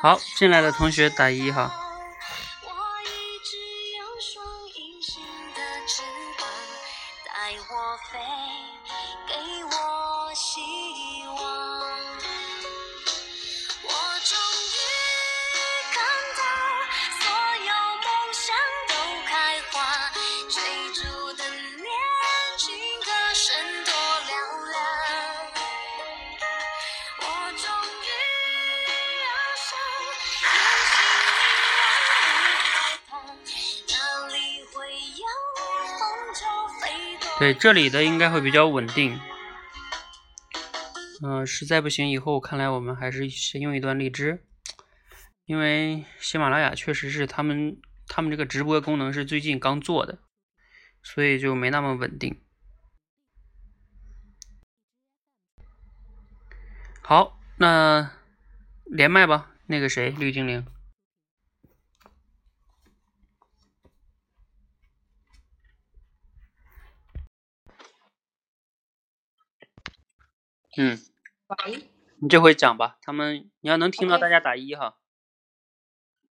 好，进来的同学打一哈。对，这里的应该会比较稳定。嗯、实在不行，以后看来我们还是先用一段荔枝，因为喜马拉雅确实是他们他们这个直播功能是最近刚做的，所以就没那么稳定。好，那连麦吧，那个谁，绿精灵。嗯，喂，你这回讲吧，他们你要能听到，大家打一哈。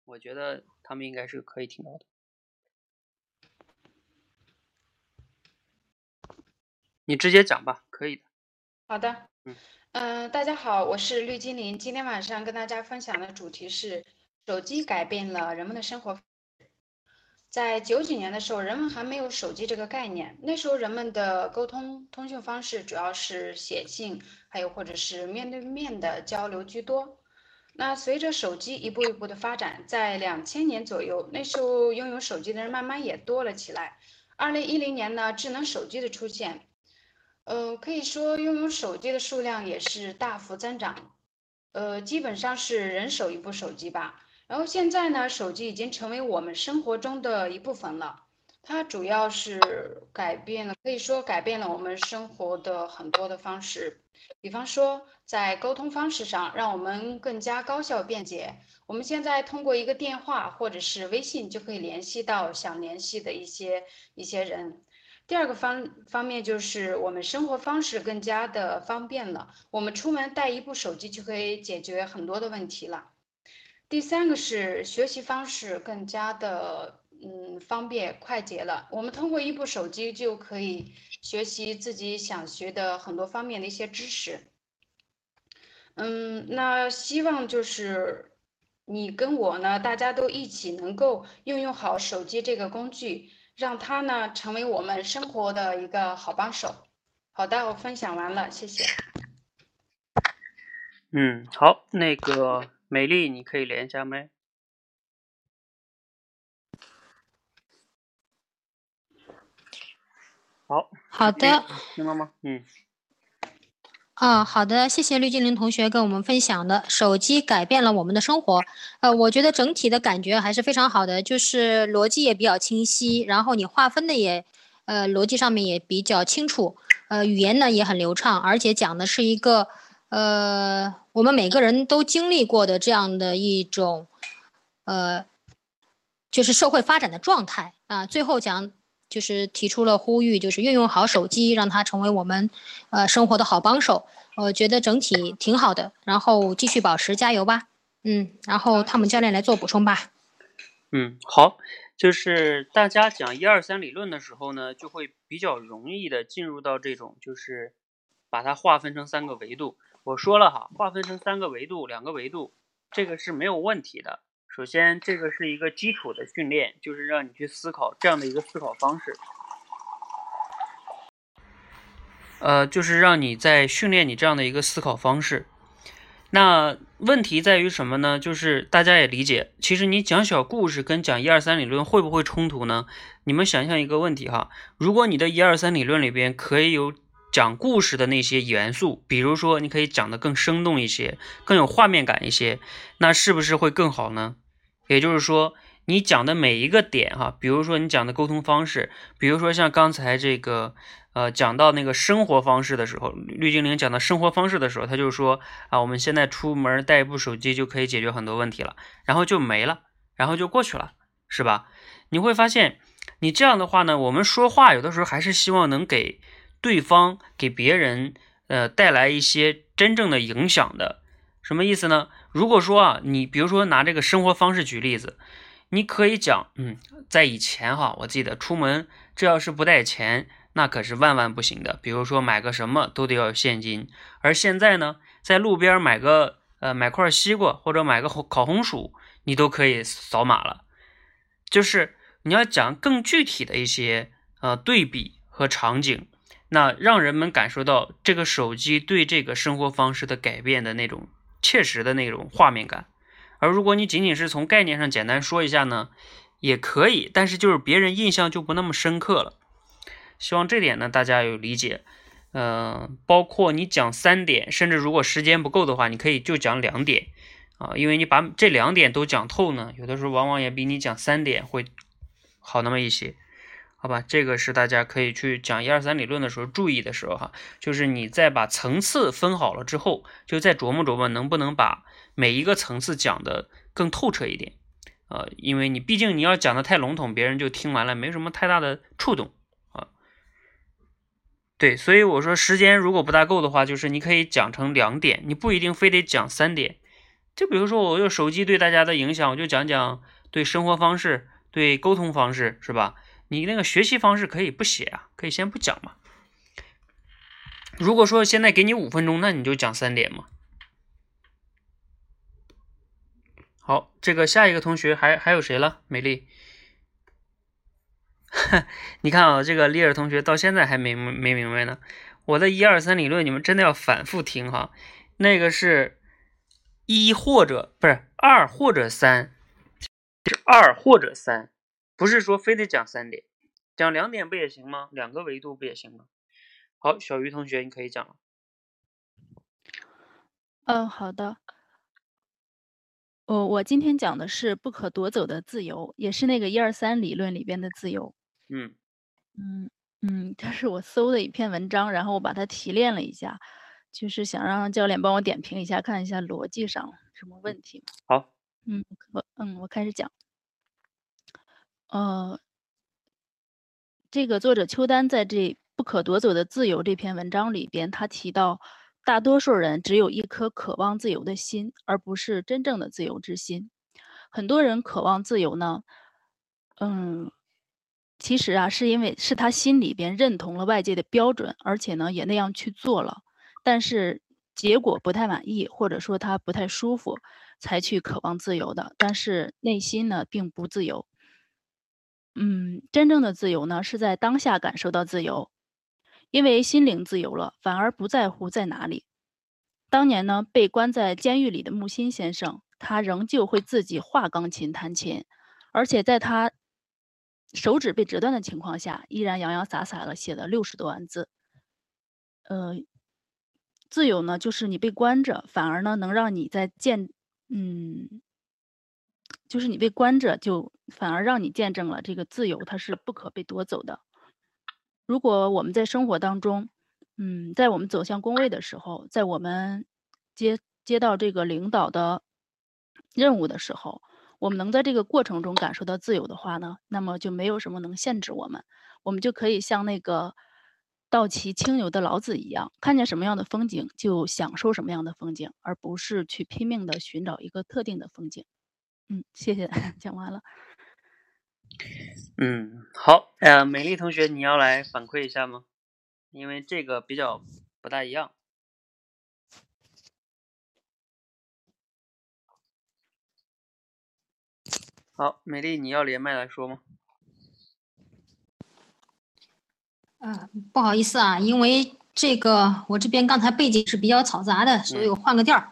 我觉得他们应该是可以听到的。你直接讲吧，可以的。好的，嗯呃大家好，我是绿精灵。今天晚上跟大家分享的主题是手机改变了人们的生活。在九几年的时候，人们还没有手机这个概念，那时候人们的沟通通讯方式主要是写信，还有或者是面对面的交流居多。那随着手机一步一步的发展，在两千年左右，那时候拥有手机的人慢慢也多了起来。二零一零年呢，智能手机的出现，呃，可以说拥有手机的数量也是大幅增长，呃，基本上是人手一部手机吧。然后现在呢，手机已经成为我们生活中的一部分了。它主要是改变了，可以说改变了我们生活的很多的方式。比方说，在沟通方式上，让我们更加高效便捷。我们现在通过一个电话或者是微信就可以联系到想联系的一些一些人。第二个方方面就是我们生活方式更加的方便了，我们出门带一部手机就可以解决很多的问题了。第三个是学习方式更加的嗯方便快捷了，我们通过一部手机就可以学习自己想学的很多方面的一些知识。嗯，那希望就是你跟我呢，大家都一起能够运用好手机这个工具，让它呢成为我们生活的一个好帮手。好的，我分享完了，谢谢。嗯，好，那个美丽，你可以连一下麦。好，好的，听到吗？嗯，啊，好的，谢谢绿精灵同学跟我们分享的，手机改变了我们的生活。呃，我觉得整体的感觉还是非常好的，就是逻辑也比较清晰，然后你划分的也，呃，逻辑上面也比较清楚，呃，语言呢也很流畅，而且讲的是一个，呃，我们每个人都经历过的这样的一种，呃，就是社会发展的状态啊。最后讲。就是提出了呼吁，就是运用好手机，让它成为我们呃生活的好帮手。我觉得整体挺好的，然后继续保持，加油吧。嗯，然后汤姆教练来做补充吧。嗯，好，就是大家讲一二三理论的时候呢，就会比较容易的进入到这种，就是把它划分成三个维度。我说了哈，划分成三个维度，两个维度，这个是没有问题的。首先，这个是一个基础的训练，就是让你去思考这样的一个思考方式。呃，就是让你在训练你这样的一个思考方式。那问题在于什么呢？就是大家也理解，其实你讲小故事跟讲一二三理论会不会冲突呢？你们想象一个问题哈，如果你的一二三理论里边可以有讲故事的那些元素，比如说你可以讲得更生动一些，更有画面感一些，那是不是会更好呢？也就是说，你讲的每一个点哈，比如说你讲的沟通方式，比如说像刚才这个，呃，讲到那个生活方式的时候，绿精灵讲到生活方式的时候，他就说啊，我们现在出门带一部手机就可以解决很多问题了，然后就没了，然后就过去了，是吧？你会发现，你这样的话呢，我们说话有的时候还是希望能给对方、给别人，呃，带来一些真正的影响的。什么意思呢？如果说啊，你比如说拿这个生活方式举例子，你可以讲，嗯，在以前哈，我记得出门这要是不带钱，那可是万万不行的。比如说买个什么都得要有现金，而现在呢，在路边买个呃买块西瓜或者买个红烤红薯，你都可以扫码了。就是你要讲更具体的一些呃对比和场景。那让人们感受到这个手机对这个生活方式的改变的那种切实的那种画面感，而如果你仅仅是从概念上简单说一下呢，也可以，但是就是别人印象就不那么深刻了。希望这点呢大家有理解。嗯，包括你讲三点，甚至如果时间不够的话，你可以就讲两点啊，因为你把这两点都讲透呢，有的时候往往也比你讲三点会好那么一些。好吧，这个是大家可以去讲一二三理论的时候注意的时候哈，就是你在把层次分好了之后，就再琢磨琢磨能不能把每一个层次讲的更透彻一点，呃，因为你毕竟你要讲的太笼统，别人就听完了没什么太大的触动啊。对，所以我说时间如果不大够的话，就是你可以讲成两点，你不一定非得讲三点。就比如说我用手机对大家的影响，我就讲讲对生活方式、对沟通方式，是吧？你那个学习方式可以不写啊，可以先不讲嘛。如果说现在给你五分钟，那你就讲三点嘛。好，这个下一个同学还还有谁了？美丽，你看啊，这个丽尔同学到现在还没没明白呢。我的一二三理论，你们真的要反复听哈。那个是一或者不是二或者三，是二或者三。不是说非得讲三点，讲两点不也行吗？两个维度不也行吗？好，小鱼同学你可以讲了。嗯，好的。我我今天讲的是不可夺走的自由，也是那个一二三理论里边的自由。嗯嗯嗯，这是我搜的一篇文章，然后我把它提炼了一下，就是想让教练帮我点评一下，看一下逻辑上什么问题。好。嗯，我嗯我开始讲。呃，这个作者邱丹在这《不可夺走的自由》这篇文章里边，他提到，大多数人只有一颗渴望自由的心，而不是真正的自由之心。很多人渴望自由呢，嗯，其实啊，是因为是他心里边认同了外界的标准，而且呢也那样去做了，但是结果不太满意，或者说他不太舒服，才去渴望自由的。但是内心呢并不自由。嗯，真正的自由呢，是在当下感受到自由，因为心灵自由了，反而不在乎在哪里。当年呢，被关在监狱里的木心先生，他仍旧会自己画钢琴、弹琴，而且在他手指被折断的情况下，依然洋洋洒洒的写了六十多万字。呃，自由呢，就是你被关着，反而呢，能让你在见，嗯。就是你被关着，就反而让你见证了这个自由，它是不可被夺走的。如果我们在生活当中，嗯，在我们走向工位的时候，在我们接接到这个领导的任务的时候，我们能在这个过程中感受到自由的话呢，那么就没有什么能限制我们，我们就可以像那个道奇青牛的老子一样，看见什么样的风景就享受什么样的风景，而不是去拼命的寻找一个特定的风景。嗯，谢谢，讲完了。嗯，好，呃，美丽同学，你要来反馈一下吗？因为这个比较不大一样。好，美丽，你要连麦来说吗？啊，不好意思啊，因为这个我这边刚才背景是比较嘈杂的，所以我换个调儿。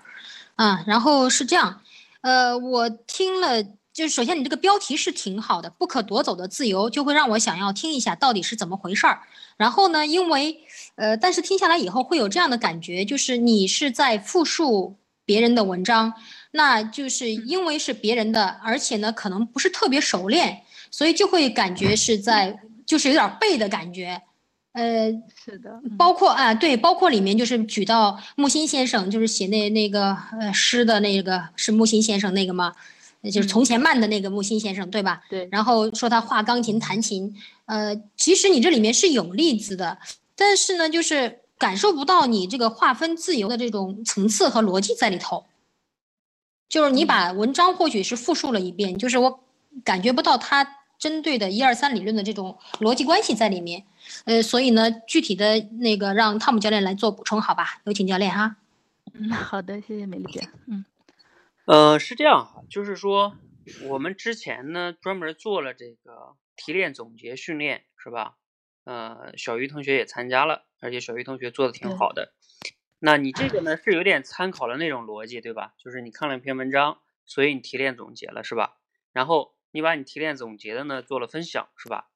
啊，然后是这样。呃，我听了，就是首先你这个标题是挺好的，不可夺走的自由，就会让我想要听一下到底是怎么回事儿。然后呢，因为，呃，但是听下来以后会有这样的感觉，就是你是在复述别人的文章，那就是因为是别人的，而且呢，可能不是特别熟练，所以就会感觉是在，就是有点背的感觉。呃，是的，包括啊，对，包括里面就是举到木心先生，就是写那那个呃诗的那个是木心先生那个吗？就是从前慢的那个木心先生，对吧？对。然后说他画钢琴弹琴，呃，其实你这里面是有例子的，但是呢，就是感受不到你这个划分自由的这种层次和逻辑在里头。就是你把文章或许是复述了一遍，就是我感觉不到他针对的一二三理论的这种逻辑关系在里面。呃，所以呢，具体的那个让汤姆教练来做补充，好吧？有请教练哈。嗯，好的，谢谢美丽姐。嗯，呃，是这样哈，就是说我们之前呢专门做了这个提炼总结训练，是吧？呃，小鱼同学也参加了，而且小鱼同学做的挺好的。那你这个呢是有点参考了那种逻辑，对吧？就是你看了一篇文章，所以你提炼总结了，是吧？然后你把你提炼总结的呢做了分享，是吧？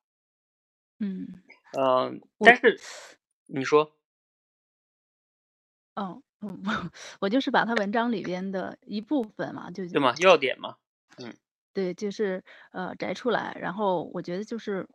嗯，呃，但是你说，哦，嗯，我就是把他文章里边的一部分嘛，就对吗？要点嘛，嗯，对，就是呃摘出来，然后我觉得就是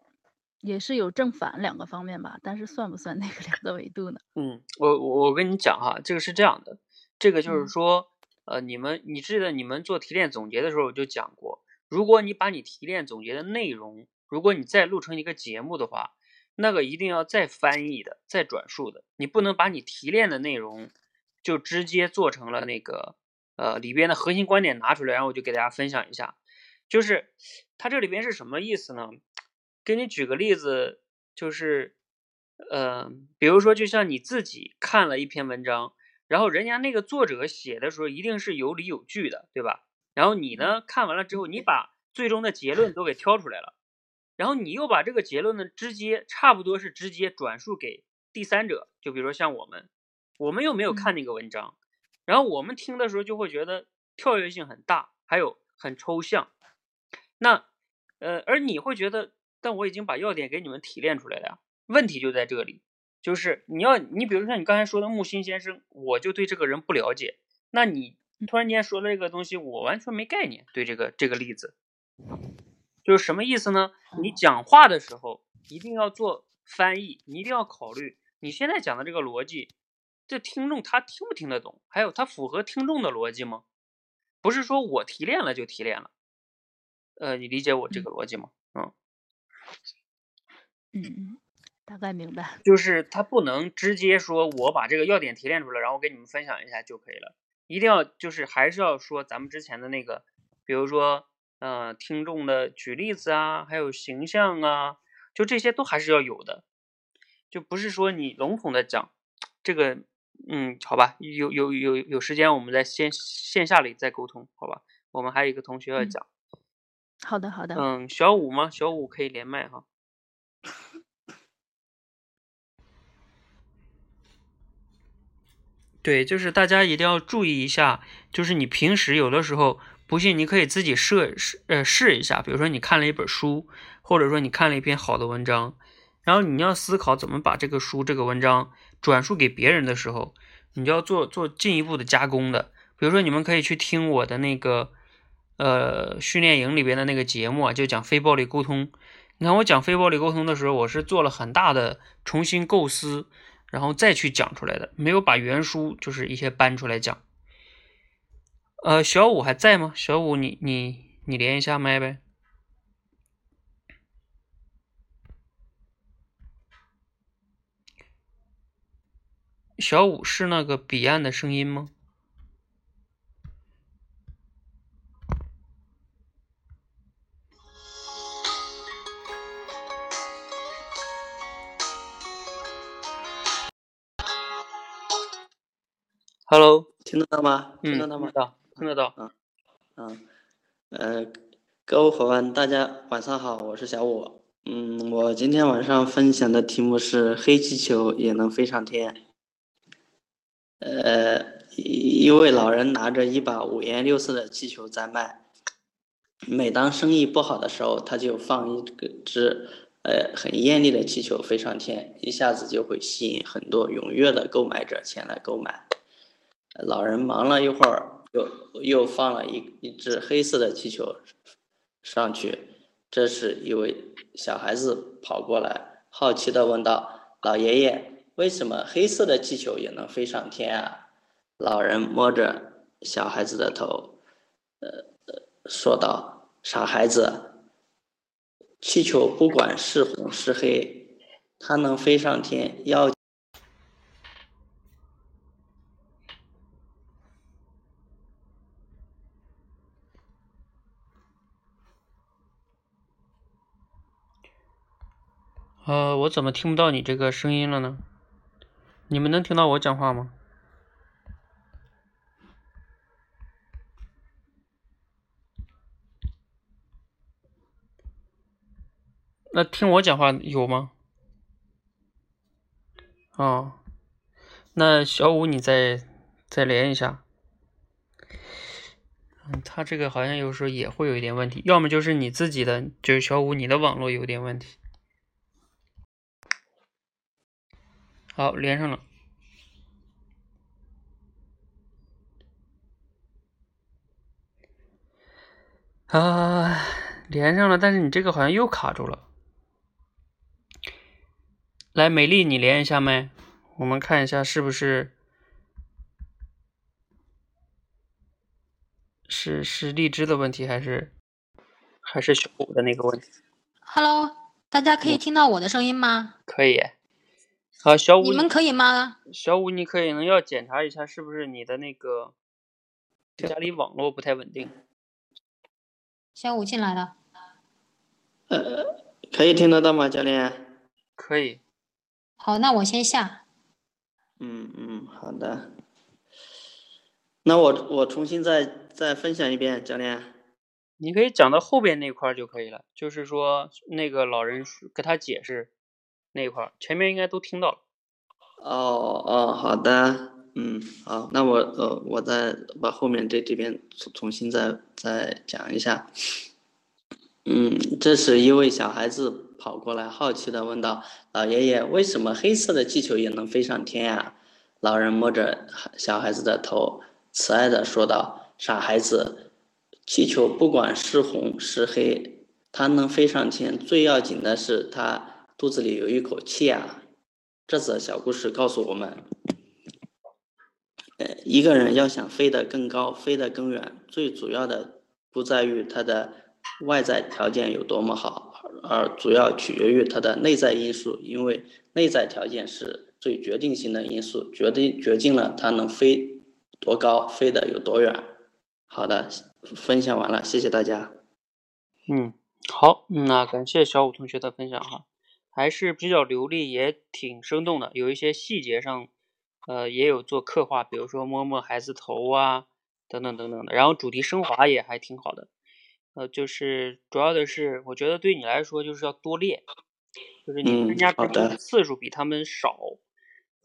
也是有正反两个方面吧，但是算不算那个两个维度呢？嗯，我我我跟你讲哈，这个是这样的，这个就是嗯说，呃，你们你记得你们做提炼总结的时候我就讲过，如果你把你提炼总结的内容，如果你再录成一个节目的话，那个一定要再翻译的、再转述的，你不能把你提炼的内容就直接做成了那个呃里边的核心观点拿出来，然后我就给大家分享一下，就是它这里边是什么意思呢？给你举个例子，就是呃，比如说就像你自己看了一篇文章，然后人家那个作者写的时候一定是有理有据的，对吧？然后你呢看完了之后，你把最终的结论都给挑出来了。然后你又把这个结论呢，直接差不多是直接转述给第三者，就比如说像我们，我们又没有看那个文章，然后我们听的时候就会觉得跳跃性很大，还有很抽象。那呃，而你会觉得，但我已经把要点给你们提炼出来了呀。问题就在这里，就是你要你比如说你刚才说的木心先生，我就对这个人不了解，那你突然间说了这个东西，我完全没概念，对这个这个例子。就是什么意思呢？你讲话的时候一定要做翻译，你一定要考虑你现在讲的这个逻辑，这听众他听不听得懂，还有他符合听众的逻辑吗？不是说我提炼了就提炼了，呃，你理解我这个逻辑吗？嗯，嗯嗯，大概明白。就是他不能直接说我把这个要点提炼出来，然后给你们分享一下就可以了，一定要就是还是要说咱们之前的那个，比如说。呃，听众的举例子啊，还有形象啊，就这些都还是要有的，就不是说你笼统的讲这个，嗯，好吧，有有有有时间我们在线线下里再沟通，好吧？我们还有一个同学要讲，嗯、好的好的，嗯，小五吗？小五可以连麦哈。对，就是大家一定要注意一下，就是你平时有的时候。不信，你可以自己试试呃试一下。比如说，你看了一本书，或者说你看了一篇好的文章，然后你要思考怎么把这个书、这个文章转述给别人的时候，你就要做做进一步的加工的。比如说，你们可以去听我的那个呃训练营里边的那个节目啊，就讲非暴力沟通。你看我讲非暴力沟通的时候，我是做了很大的重新构思，然后再去讲出来的，没有把原书就是一些搬出来讲。呃，小五还在吗？小五，你你你连一下麦呗。小五是那个彼岸的声音吗？Hello，听得到吗？嗯，听得到吗？听得到，听得到。嗯，呃，各位伙伴，大家晚上好，我是小五。嗯，我今天晚上分享的题目是黑气球也能飞上天。呃，一位老人拿着一把五颜六色的气球在卖，每当生意不好的时候，他就放一个只呃很艳丽的气球飞上天，一下子就会吸引很多踊跃的购买者前来购买。老人忙了一会儿，又又放了一一只黑色的气球上去。这时，一位小孩子跑过来，好奇地问道：“老爷爷，为什么黑色的气球也能飞上天啊？老人摸着小孩子的头，呃，说道：“傻孩子，气球不管是红是黑，它能飞上天，要。”呃，我怎么听不到你这个声音了呢？你们能听到我讲话吗？那听我讲话有吗？哦，那小五你再再连一下。嗯，他这个好像有时候也会有一点问题，要么就是你自己的，就是小五你的网络有点问题。好，连上了。啊，连上了，但是你这个好像又卡住了。来，美丽，你连一下麦，我们看一下是不是是是荔枝的问题，还是还是小五的那个问题？Hello，大家可以听到我的声音吗？可以。好，小五，你们可以吗？小五，你可以能要检查一下是不是你的那个家里网络不太稳定。小五进来了。呃，可以听得到吗，教练？可以。好，那我先下。嗯嗯，好的。那我我重新再再分享一遍，教练。你可以讲到后边那块儿就可以了，就是说那个老人跟他解释那块，前面应该都听到了。哦哦，好的，嗯，好，那我呃我再把后面这这边重重新再再讲一下。嗯，这时一位小孩子跑过来，好奇的问道：“老爷爷，为什么黑色的气球也能飞上天呀？”老人摸着小孩子的头，慈爱的说道：“傻孩子，气球不管是红是黑，它能飞上天，最要紧的是它肚子里有一口气啊。”这则小故事告诉我们，呃，一个人要想飞得更高、飞得更远，最主要的不在于他的外在条件有多么好，而主要取决于他的内在因素，因为内在条件是最决定性的因素，决定决定了他能飞多高、飞得有多远。好的，分享完了，谢谢大家。嗯，好，那感谢小五同学的分享哈。还是比较流利，也挺生动的，有一些细节上，呃，也有做刻画，比如说摸摸孩子头啊，等等等等的。然后主题升华也还挺好的，呃，就是主要的是，我觉得对你来说就是要多练，就是你参加直播的次数比他们少，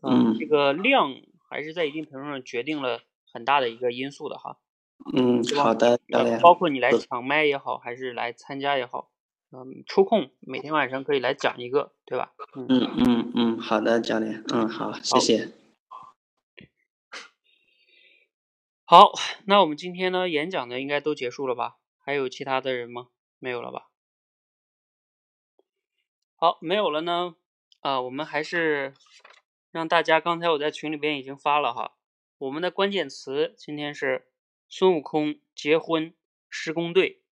嗯，这个量还是在一定程度上决定了很大的一个因素的哈。嗯，好的，教练。包括你来抢麦也好，还是来参加也好。嗯，抽空每天晚上可以来讲一个，对吧？嗯嗯嗯嗯，好的，教练。嗯，好，谢谢。好，那我们今天呢演讲的应该都结束了吧？还有其他的人吗？没有了吧？好，没有了呢。啊，我们还是让大家，刚才我在群里边已经发了哈，我们的关键词今天是孙悟空结婚施工队，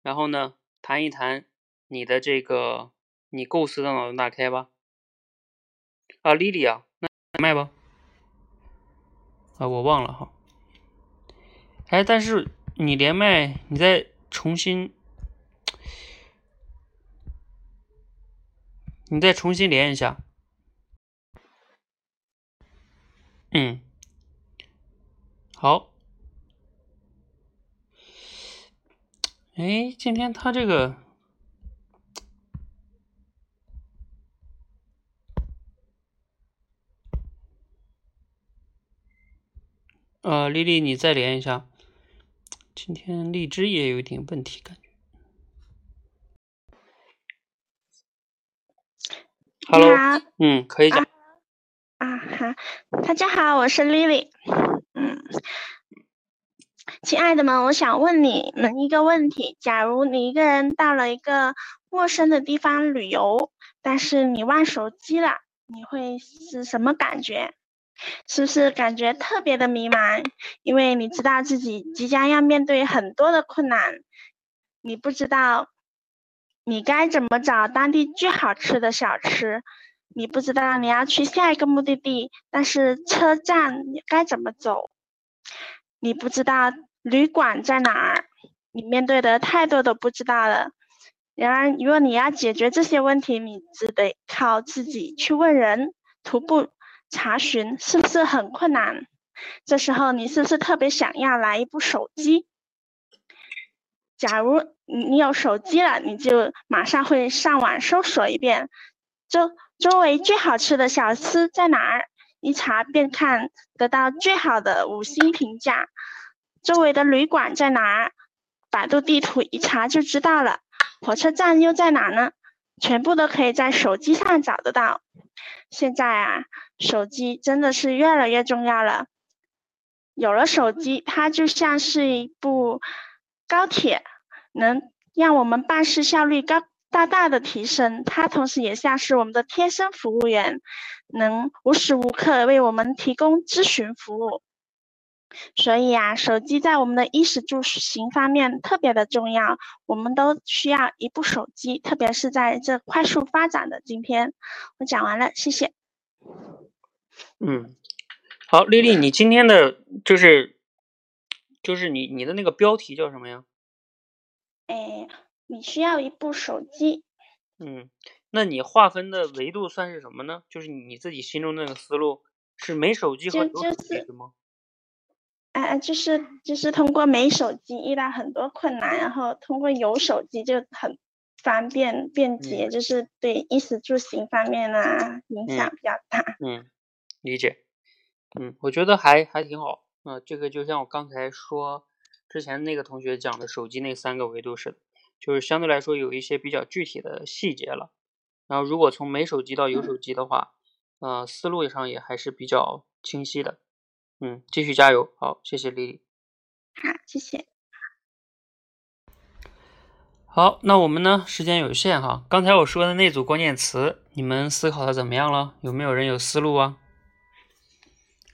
然后呢？谈一谈你的这个你构思的脑洞大开吧。啊，丽丽啊，那麦吧。啊，我忘了哈。哎，但是你连麦，你再重新，你再重新连一下。嗯，好。哎，今天他这个，呃，丽丽，你再连一下。今天荔枝也有一点问题，感觉。Hello，嗯，可以讲。啊哈，大家好，我是丽丽。嗯。亲爱的们，我想问你们一个问题：假如你一个人到了一个陌生的地方旅游，但是你忘手机了，你会是什么感觉？是不是感觉特别的迷茫？因为你知道自己即将要面对很多的困难，你不知道你该怎么找当地最好吃的小吃，你不知道你要去下一个目的地，但是车站该怎么走？你不知道旅馆在哪儿，你面对的太多都不知道了。然而，如果你要解决这些问题，你只得靠自己去问人，徒步查询，是不是很困难？这时候，你是不是特别想要来一部手机？假如你你有手机了，你就马上会上网搜索一遍，周周围最好吃的小吃在哪儿？一查便看得到最好的五星评价。周围的旅馆在哪？百度地图一查就知道了。火车站又在哪呢？全部都可以在手机上找得到。现在啊，手机真的是越来越重要了。有了手机，它就像是一部高铁，能让我们办事效率高大大的提升。它同时也像是我们的贴身服务员，能无时无刻为我们提供咨询服务。所以啊，手机在我们的衣食住行方面特别的重要，我们都需要一部手机，特别是在这快速发展的今天。我讲完了，谢谢。嗯，好，丽丽，你今天的就是就是你你的那个标题叫什么呀？哎，你需要一部手机。嗯，那你划分的维度算是什么呢？就是你自己心中那个思路是没手机和有手机是吗？哎，就是就是通过没手机遇到很多困难，然后通过有手机就很方便便捷，就是对衣食住行方面啊影响比较大。嗯，理解。嗯，我觉得还还挺好。啊，这个就像我刚才说之前那个同学讲的手机那三个维度似的，就是相对来说有一些比较具体的细节了。然后如果从没手机到有手机的话，呃，思路上也还是比较清晰的。嗯，继续加油，好，谢谢丽丽。好，谢谢。好，那我们呢？时间有限哈，刚才我说的那组关键词，你们思考的怎么样了？有没有人有思路啊？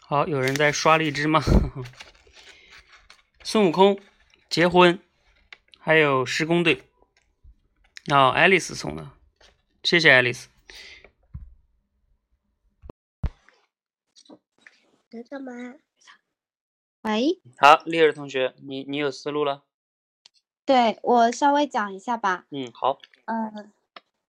好，有人在刷荔枝吗？孙悟空结婚，还有施工队。哦，爱丽丝送的，谢谢爱丽丝。干嘛？喂，好，丽儿同学，你你有思路了？对我稍微讲一下吧。嗯，好。嗯，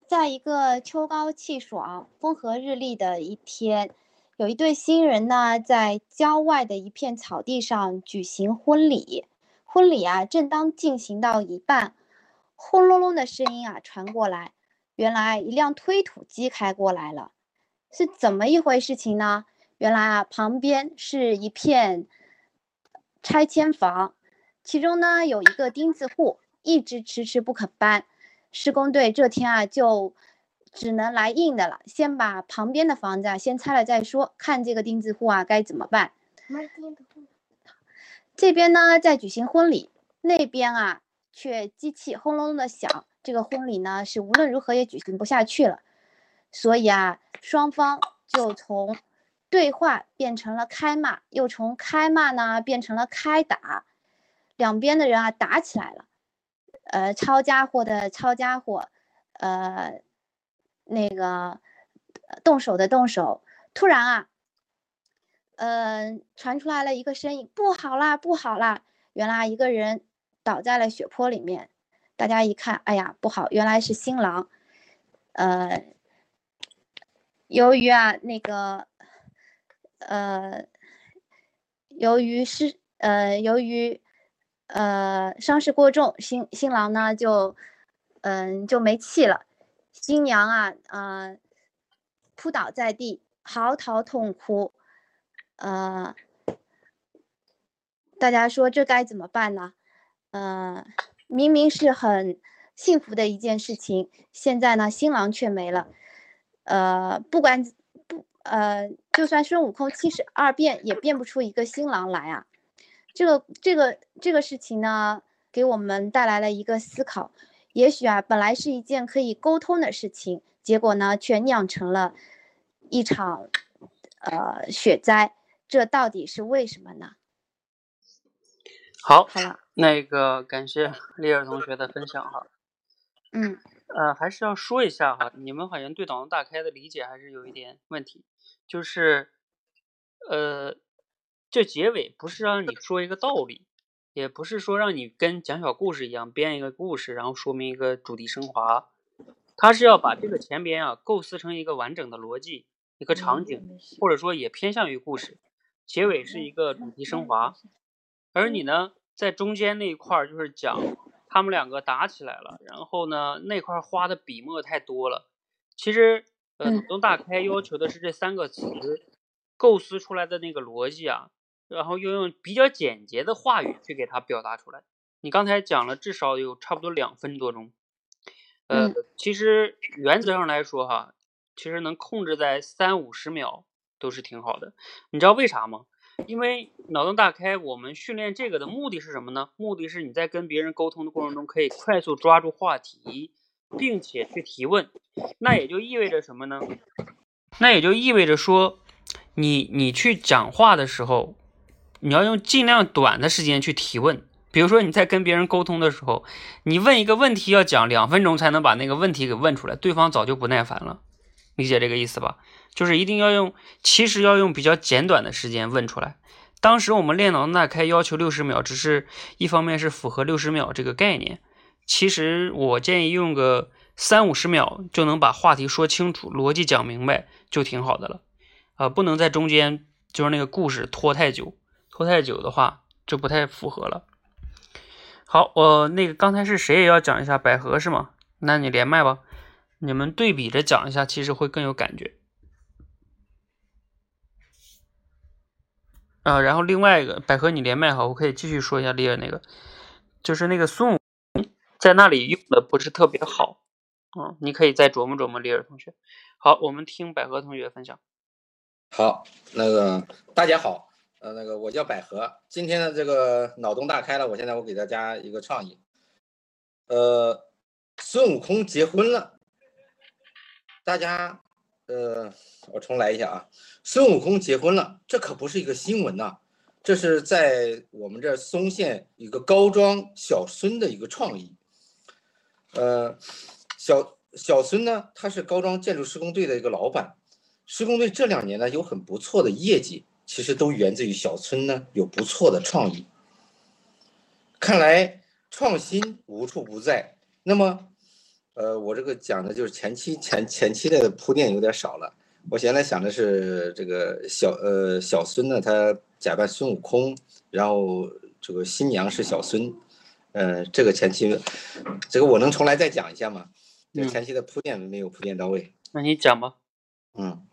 在一个秋高气爽、风和日丽的一天，有一对新人呢，在郊外的一片草地上举行婚礼。婚礼啊，正当进行到一半，轰隆隆的声音啊传过来，原来一辆推土机开过来了，是怎么一回事情呢？原来啊，旁边是一片拆迁房，其中呢有一个钉子户一直迟迟不肯搬，施工队这天啊就只能来硬的了，先把旁边的房子啊先拆了再说，看这个钉子户啊该怎么办。这边呢在举行婚礼，那边啊却机器轰隆隆的响，这个婚礼呢是无论如何也举行不下去了，所以啊双方就从。对话变成了开骂，又从开骂呢变成了开打，两边的人啊打起来了，呃，抄家伙的抄家伙，呃，那个动手的动手。突然啊，嗯，传出来了一个声音：“不好啦，不好啦！”原来一个人倒在了血泊里面。大家一看，哎呀，不好，原来是新郎。呃，由于啊那个。呃，由于是呃，由于呃伤势过重，新新郎呢就嗯就没气了，新娘啊啊扑倒在地，嚎啕痛哭。呃，大家说这该怎么办呢？呃，明明是很幸福的一件事情，现在呢新郎却没了。呃，不管不。呃，就算孙悟空七十二变也变不出一个新郎来啊！这个这个这个事情呢，给我们带来了一个思考。也许啊，本来是一件可以沟通的事情，结果呢，却酿成了一场呃雪灾。这到底是为什么呢？好，好了，那个感谢丽儿同学的分享哈。嗯，呃，还是要说一下哈，你们好像对“脑洞大开”的理解还是有一点问题。就是，呃，这结尾不是让你说一个道理，也不是说让你跟讲小故事一样编一个故事，然后说明一个主题升华，它是要把这个前边啊构思成一个完整的逻辑，一个场景，或者。说也偏向于故事，结尾是一个主题升华，而你呢，在中间那一块儿就是讲他们两个打起来了，然后呢那块儿花的笔墨太多了，其实呃脑洞大开要求的是这三个词构思出来的那个逻辑啊。然后又用比较简洁的话语去给它表达出来。你刚才讲了至少有差不多两分多钟，呃，其实原则上来说哈，其实能控制在三五十秒都是挺好的。你知道为啥吗？因为脑洞大开，我们训练这个的目的是什么呢？目的是你在跟别人沟通的过程中可以快速抓住话题，并且去提问。那也就意味着什么呢？那也就意味着说，你你去讲话的时候。你要用尽量短的时间去提问，比如说你在跟别人沟通的时候，你问一个问题要讲两分钟才能把那个问题给问出来，对方早就不耐烦了，理解这个意思吧？就是一定要用，其实要用比较简短的时间问出来。当时我们练脑洞大开要求六十秒，只是一方面是符合六十秒这个概念，其实我建议用个三五十秒就能把话题说清楚，逻辑讲明白就挺好的了，啊，不能在中间就是那个故事拖太久。拖太久的话就不太符合了。好，我那个刚才是谁也要讲一下百合是吗？那你连麦吧，你们对比着讲一下，其实会更有感觉。啊，然后另外一个百合你连麦好，我可以继续说一下丽儿那个，就是那个孙悟在那里用的不是特别好，嗯，你可以再琢磨琢磨丽儿同学。好，我们听百合同学分享。好，那个大家好。呃，那个我叫百合，今天的这个脑洞大开了，我现在我给大家一个创意。呃，孙悟空结婚了，大家，呃，我重来一下啊，孙悟空结婚了，这可不是一个新闻呐，这是在我们这松县一个高庄小孙的一个创意。呃，小小孙呢，他是高庄建筑施工队的一个老板，施工队这两年呢有很不错的业绩。其实都源自于小孙呢有不错的创意。看来创新无处不在。那么，呃，我这个讲的就是前期前前期的铺垫有点少了。我现在想的是这个小呃小孙呢，他假扮孙悟空，然后这个新娘是小孙，呃，这个前期，这个我能重来再讲一下吗？这前期的铺垫没有铺垫到位。那你讲吧。嗯，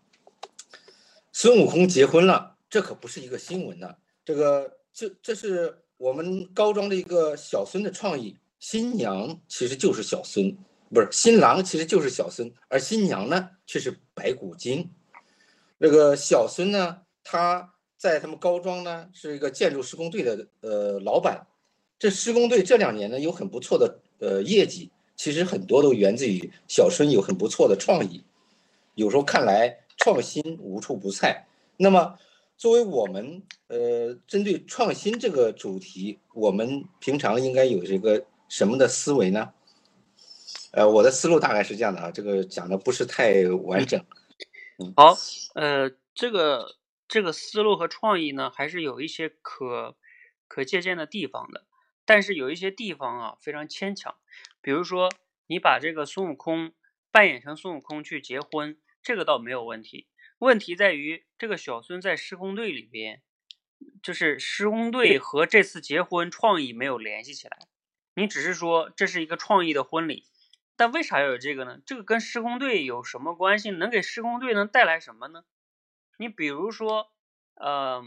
孙悟空结婚了。这可不是一个新闻呢，这个这这是我们高庄的一个小孙的创意。新娘其实就是小孙，不是新郎其实就是小孙，而新娘呢却是白骨精。那个小孙呢，他在他们高庄呢是一个建筑施工队的呃老板。这施工队这两年呢有很不错的呃业绩，其实很多都源自于小孙有很不错的创意。有时候看来创新无处不在。那么。作为我们呃，针对创新这个主题，我们平常应该有这个什么的思维呢？呃，我的思路大概是这样的啊，这个讲的不是太完整。好，呃，这个这个思路和创意呢，还是有一些可可借鉴的地方的，但是有一些地方啊非常牵强。比如说，你把这个孙悟空扮演成孙悟空去结婚，这个倒没有问题。问题在于，这个小孙在施工队里边，就是施工队和这次结婚创意没有联系起来。你只是说这是一个创意的婚礼，但为啥要有这个呢？这个跟施工队有什么关系？能给施工队能带来什么呢？你比如说，呃，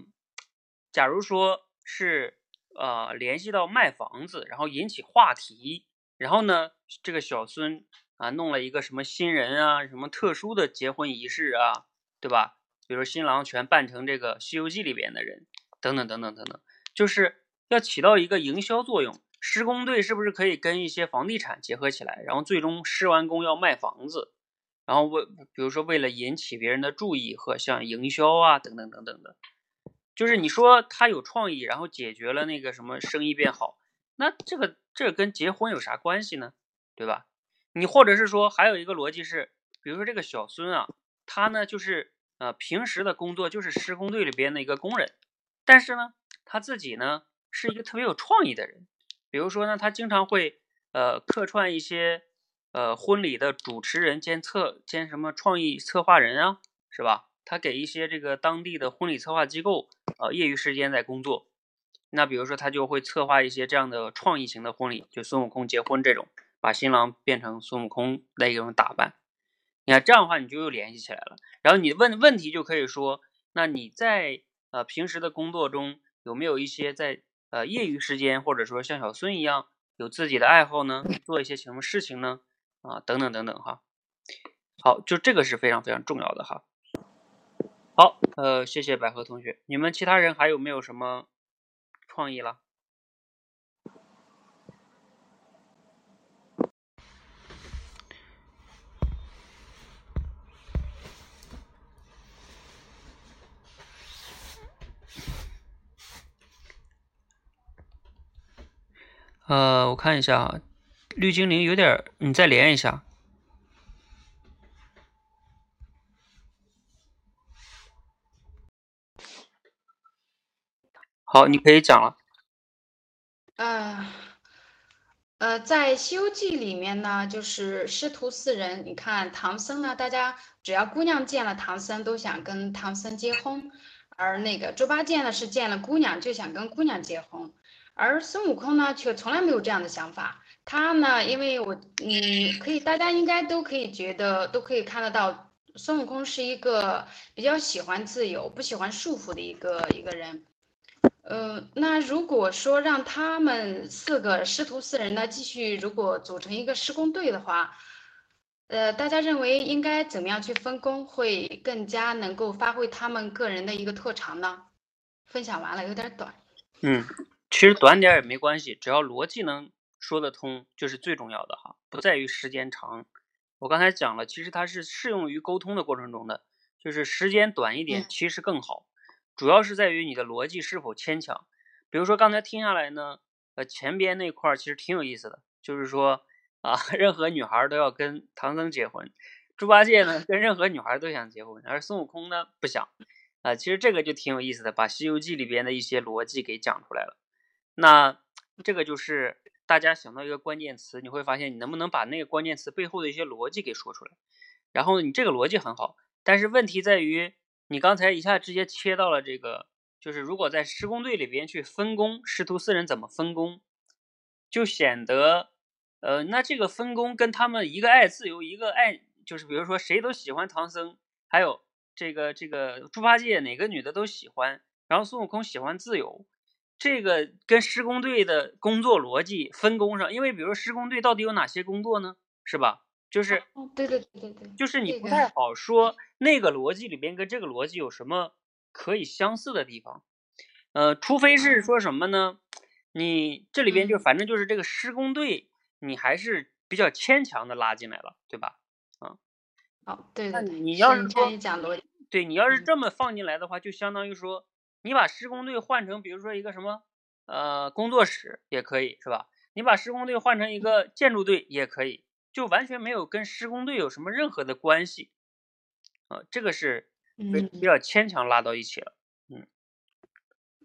假如说是呃联系到卖房子，然后引起话题，然后呢，这个小孙啊弄了一个什么新人啊，什么特殊的结婚仪式啊。对吧？比如新郎全扮成这个《西游记》里边的人，等等等等等等，就是要起到一个营销作用。施工队是不是可以跟一些房地产结合起来，然后最终施完工要卖房子，然后为比如说为了引起别人的注意和像营销啊等等等等的，就是你说他有创意，然后解决了那个什么生意变好，那这个这跟结婚有啥关系呢？对吧？你或者是说还有一个逻辑是，比如说这个小孙啊，他呢就是。呃，平时的工作就是施工队里边的一个工人，但是呢，他自己呢是一个特别有创意的人。比如说呢，他经常会呃客串一些呃婚礼的主持人兼策兼什么创意策划人啊，是吧？他给一些这个当地的婚礼策划机构呃业余时间在工作。那比如说他就会策划一些这样的创意型的婚礼，就孙悟空结婚这种，把新郎变成孙悟空那种打扮。你看这样的话，你就又联系起来了。然后你问问题就可以说，那你在呃平时的工作中有没有一些在呃业余时间，或者说像小孙一样有自己的爱好呢？做一些什么事情呢？啊，等等等等哈。好，就这个是非常非常重要的哈。好，呃，谢谢百合同学。你们其他人还有没有什么？创意了。呃，我看一下啊，绿精灵有点，你再连一下。好，你可以讲了。呃，呃，在《西游记》里面呢，就是师徒四人。你看唐僧呢，大家只要姑娘见了唐僧，都想跟唐僧结婚；而那个猪八戒呢，是见了姑娘就想跟姑娘结婚；而孙悟空呢，却从来没有这样的想法。他呢，因为我，嗯，可以，大家应该都可以觉得，都可以看得到，孙悟空是一个比较喜欢自由、不喜欢束缚的一个一个人。呃，那如果说让他们四个师徒四人呢继续，如果组成一个施工队的话，呃，大家认为应该怎么样去分工，会更加能够发挥他们个人的一个特长呢？分享完了，有点短。嗯，其实短点也没关系，只要逻辑能说得通，就是最重要的哈，不在于时间长。我刚才讲了，其实它是适用于沟通的过程中的，就是时间短一点，其实更好。主要是在于你的逻辑是否牵强。比如说刚才听下来呢，呃，前边那块儿其实挺有意思的，就是说啊，任何女孩都要跟唐僧结婚，猪八戒呢跟任何女孩都想结婚，而孙悟空呢不想。啊，其实这个就挺有意思的，把《西游记》里边的一些逻辑给讲出来了。那这个就是大家想到一个关键词，你会发现你能不能把那个关键词背后的一些逻辑给说出来。然后你这个逻辑很好，但是问题在于。你刚才一下直接切到了这个，就是如果在施工队里边去分工，师徒四人怎么分工，就显得，呃，那这个分工跟他们一个爱自由，一个爱，就是比如说谁都喜欢唐僧，还有这个这个猪八戒哪个女的都喜欢，然后孙悟空喜欢自由，这个跟施工队的工作逻辑分工上，因为比如说施工队到底有哪些工作呢？是吧？就是，对对对对对，就是你不太好说那个逻辑里边跟这个逻辑有什么可以相似的地方，呃，除非是说什么呢？你这里边就反正就是这个施工队，你还是比较牵强的拉进来了，对吧？啊，好，对对对，你要是说讲逻辑，对你要是这么放进来的话，就相当于说你把施工队换成比如说一个什么呃工作室也可以是吧？你把施工队换成一个建筑队也可以。就完全没有跟施工队有什么任何的关系，啊，这个是比较牵强拉到一起了，嗯，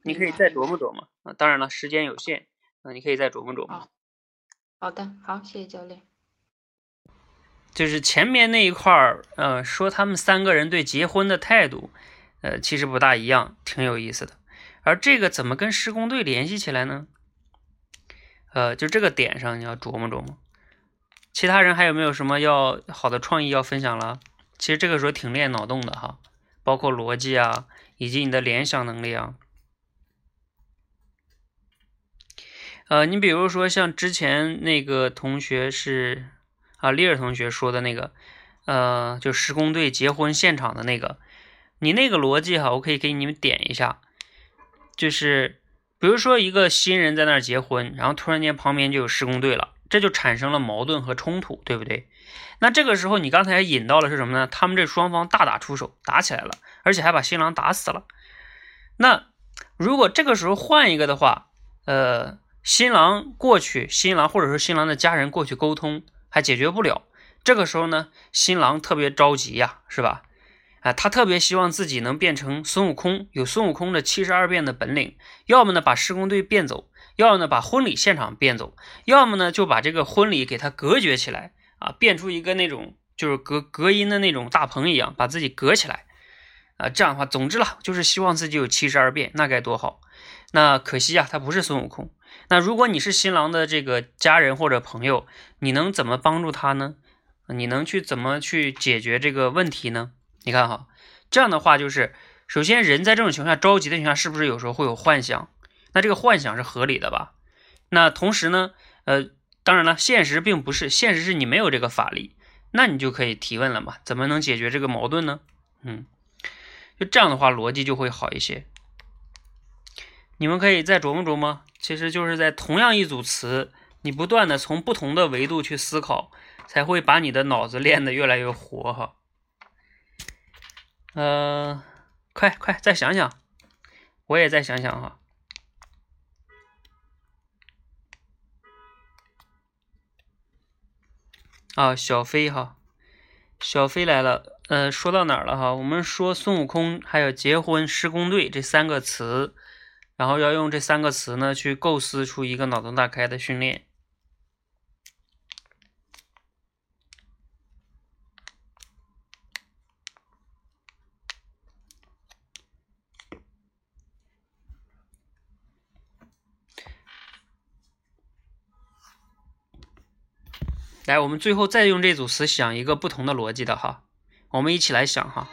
你可以再琢磨琢磨啊，当然了，时间有限，啊，你可以再琢磨琢磨。好的，好，谢谢教练。就是前面那一块儿，呃，说他们三个人对结婚的态度，呃，其实不大一样，挺有意思的。而这个怎么跟施工队联系起来呢？呃，就这个点上你要琢磨琢磨。其他人还有没有什么要好的创意要分享了？其实这个时候挺练脑洞的哈，包括逻辑啊，以及你的联想能力啊。呃，你比如说像之前那个同学是啊，丽尔同学说的那个，呃，就施工队结婚现场的那个，你那个逻辑哈，我可以给你们点一下，就是比如说一个新人在那儿结婚，然后突然间旁边就有施工队了。这就产生了矛盾和冲突，对不对？那这个时候你刚才引到了是什么呢？他们这双方大打出手，打起来了，而且还把新郎打死了。那如果这个时候换一个的话，呃，新郎过去，新郎或者说新郎的家人过去沟通，还解决不了。这个时候呢，新郎特别着急呀，是吧？啊，他特别希望自己能变成孙悟空，有孙悟空的七十二变的本领，要么呢把施工队变走，要么呢把婚礼现场变走，要么呢就把这个婚礼给他隔绝起来啊，变出一个那种就是隔隔音的那种大棚一样，把自己隔起来啊，这样的话，总之了，就是希望自己有七十二变，那该多好。那可惜啊，他不是孙悟空。那如果你是新郎的这个家人或者朋友，你能怎么帮助他呢？你能去怎么去解决这个问题呢？你看哈，这样的话就是，首先人在这种情况下着急的情况下，是不是有时候会有幻想？那这个幻想是合理的吧？那同时呢，呃，当然了，现实并不是，现实是你没有这个法力，那你就可以提问了嘛？怎么能解决这个矛盾呢？嗯，就这样的话逻辑就会好一些。你们可以再琢磨琢磨，其实就是在同样一组词，你不断的从不同的维度去思考，才会把你的脑子练得越来越活哈。呃，快快再想想，我也再想想哈。啊，小飞哈，小飞来了。呃，说到哪儿了哈？我们说孙悟空还有结婚施工队这三个词。然后要用这三个词呢，去构思出一个脑洞大开的训练。来，我们最后再用这组词想一个不同的逻辑的哈，我们一起来想哈。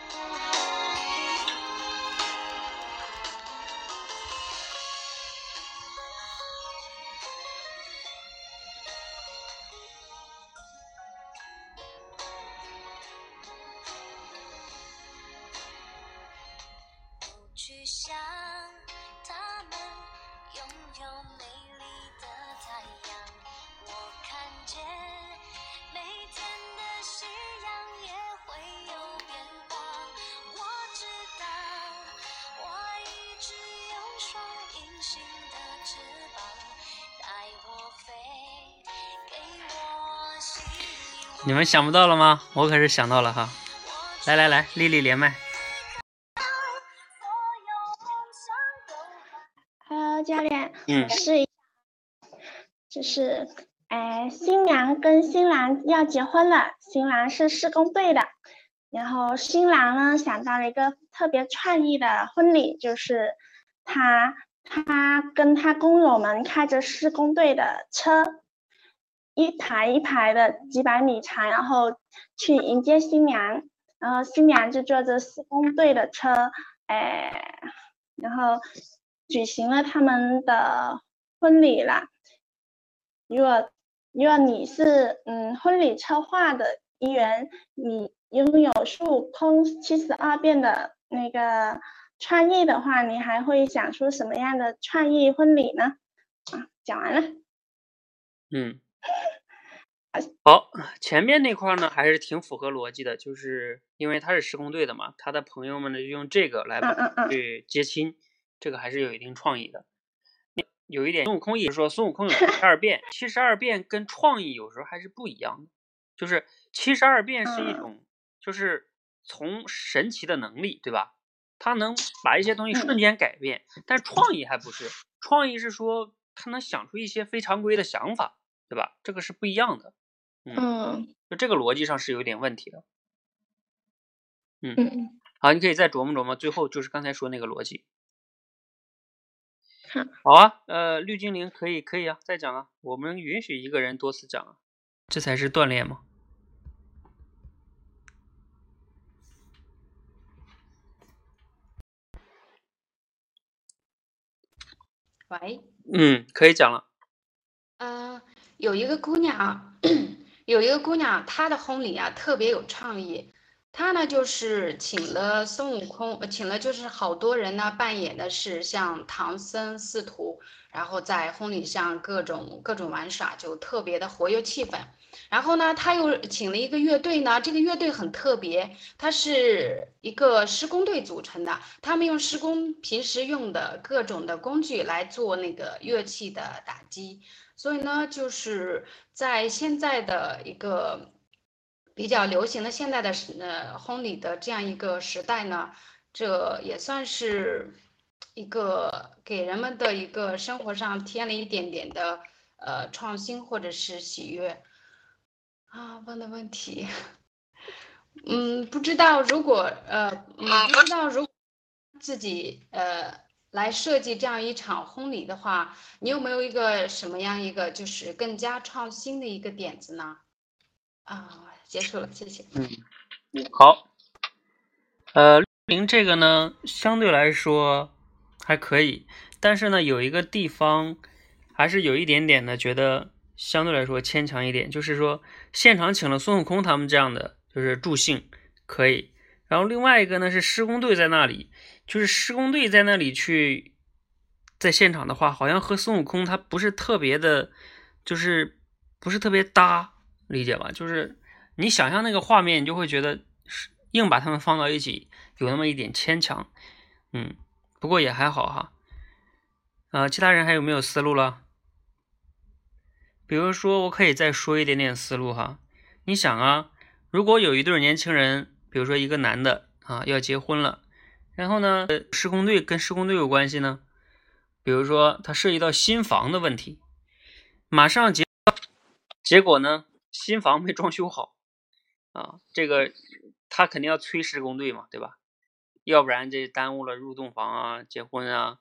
你们想不到了吗？我可是想到了哈！来来来，丽丽连麦。Hello，教练。嗯。试一下，就是，哎，新娘跟新郎要结婚了，新郎是施工队的，然后新郎呢想到了一个特别创意的婚礼，就是他他跟他工友们开着施工队的车。一排一排的几百米长，然后去迎接新娘，然后新娘就坐着施工队的车，哎，然后举行了他们的婚礼啦。如果如果你是嗯婚礼策划的一员，你拥有孙悟空七十二变的那个创意的话，你还会想出什么样的创意婚礼呢？啊，讲完了。嗯。好，前面那块呢还是挺符合逻辑的，就是因为他是施工队的嘛，他的朋友们呢就用这个来去接亲，这个还是有一定创意的。有一点，孙悟空也是说孙悟空有七十二变，七十二变跟创意有时候还是不一样的，就是七十二变是一种，就是从神奇的能力，对吧？他能把一些东西瞬间改变，但创意还不是，创意是说他能想出一些非常规的想法，对吧？这个是不一样的。嗯，就这个逻辑上是有点问题的。嗯嗯，好，你可以再琢磨琢磨，最后就是刚才说那个逻辑。好，啊，呃，绿精灵可以可以啊，再讲啊，我们允许一个人多次讲啊，这才是锻炼嘛。喂，嗯，可以讲了。嗯，有一个姑娘。有一个姑娘，她的婚礼啊特别有创意。她呢就是请了孙悟空，请了就是好多人呢扮演的是像唐僧师徒，然后在婚礼上各种各种玩耍，就特别的活跃气氛。然后呢，她又请了一个乐队呢，这个乐队很特别，它是一个施工队组成的，他们用施工平时用的各种的工具来做那个乐器的打击。所以呢，就是在现在的一个比较流行的现代的时呃婚礼的这样一个时代呢，这也算是一个给人们的一个生活上添了一点点的呃创新或者是喜悦啊。问的问题，嗯，不知道如果呃，嗯，不知道如果自己呃。来设计这样一场婚礼的话，你有没有一个什么样一个就是更加创新的一个点子呢？啊，结束了，谢谢。嗯，好。呃，零这个呢，相对来说还可以，但是呢，有一个地方还是有一点点的觉得相对来说牵强一点，就是说现场请了孙悟空他们这样的，就是助兴可以。然后另外一个呢是施工队在那里。就是施工队在那里去，在现场的话，好像和孙悟空他不是特别的，就是不是特别搭，理解吧？就是你想象那个画面，你就会觉得硬把他们放到一起，有那么一点牵强。嗯，不过也还好哈。啊，其他人还有没有思路了？比如说，我可以再说一点点思路哈。你想啊，如果有一对年轻人，比如说一个男的啊要结婚了。然后呢，施工队跟施工队有关系呢，比如说它涉及到新房的问题，马上结结果呢，新房没装修好啊，这个他肯定要催施工队嘛，对吧？要不然这耽误了入洞房啊、结婚啊。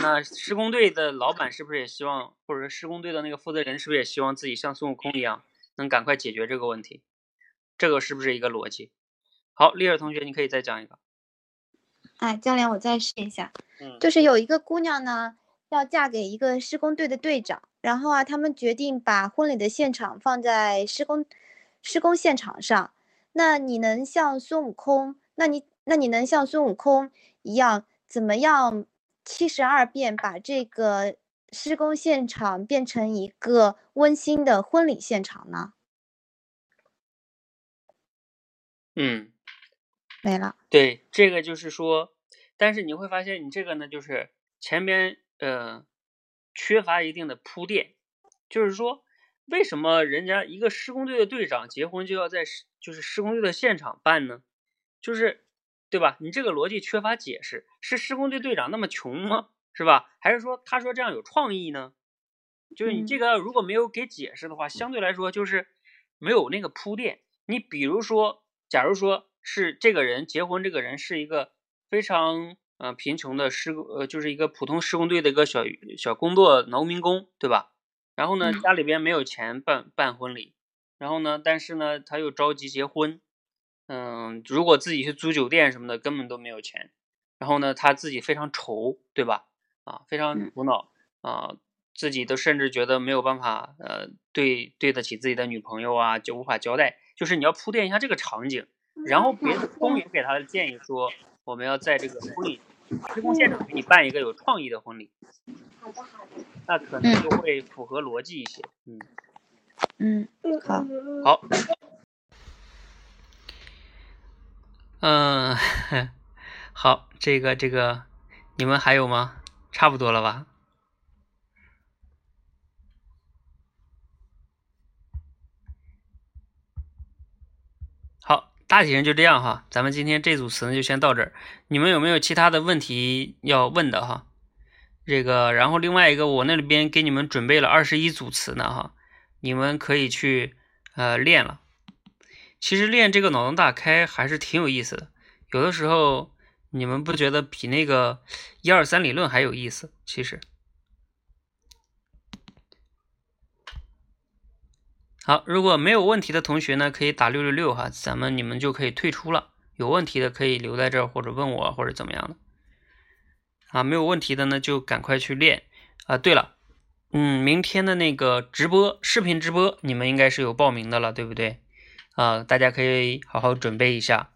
那施工队的老板是不是也希望，或者说施工队的那个负责人是不是也希望自己像孙悟空一样，能赶快解决这个问题？这个是不是一个逻辑？好，丽儿同学，你可以再讲一个。哎，教练，我再试一下。嗯，就是有一个姑娘呢，要嫁给一个施工队的队长，然后啊，他们决定把婚礼的现场放在施工施工现场上。那你能像孙悟空？那你那你能像孙悟空一样，怎么样七十二变把这个施工现场变成一个温馨的婚礼现场呢？嗯。没了。对，这个就是说，但是你会发现，你这个呢，就是前边呃缺乏一定的铺垫，就是说，为什么人家一个施工队的队长结婚就要在就是施工队的现场办呢？就是对吧？你这个逻辑缺乏解释，是施工队队长那么穷吗？是吧？还是说他说这样有创意呢？就是你这个如果没有给解释的话，相对来说就是没有那个铺垫。你比如说，假如说。是这个人结婚，这个人是一个非常呃贫穷的施工，呃就是一个普通施工队的一个小小工作农民工，对吧？然后呢，家里边没有钱办办婚礼，然后呢，但是呢，他又着急结婚，嗯，如果自己去租酒店什么的，根本都没有钱。然后呢，他自己非常愁，对吧？啊，非常苦恼啊，自己都甚至觉得没有办法呃对对得起自己的女朋友啊，就无法交代。就是你要铺垫一下这个场景。然后别的工也给他的建议说，我们要在这个婚礼施工现场给你办一个有创意的婚礼。好的好的。那可能就会符合逻辑一些。嗯。嗯，好。好。嗯，好，这个这个，你们还有吗？差不多了吧？大体上就这样哈，咱们今天这组词呢就先到这儿。你们有没有其他的问题要问的哈？这个，然后另外一个，我那里边给你们准备了二十一组词呢哈，你们可以去呃练了。其实练这个脑洞大开还是挺有意思的，有的时候你们不觉得比那个一二三理论还有意思？其实。好，如果没有问题的同学呢，可以打六六六哈，咱们你们就可以退出了。有问题的可以留在这儿，或者问我，或者怎么样的。啊，没有问题的呢，就赶快去练。啊，对了，嗯，明天的那个直播视频直播，你们应该是有报名的了，对不对？啊，大家可以好好准备一下。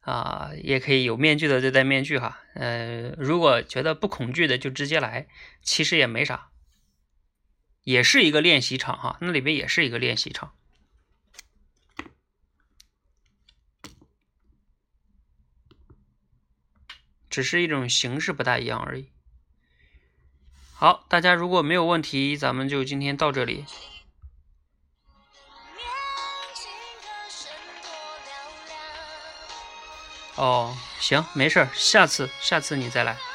啊，也可以有面具的就戴面具哈。呃，如果觉得不恐惧的，就直接来，其实也没啥。也是一个练习场哈那里边也是一个练习场。只是一种形式不大一样而已。好大家如果没有问题咱们就今天到这里。哦行没事下次下次你再来。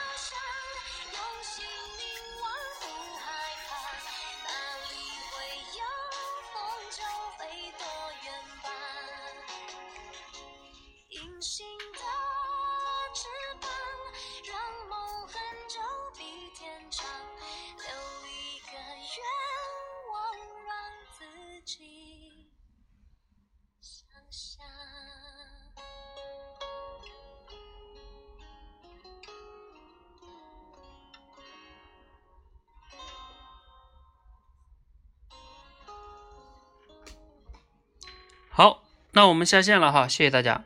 那我们下线了哈谢谢大家。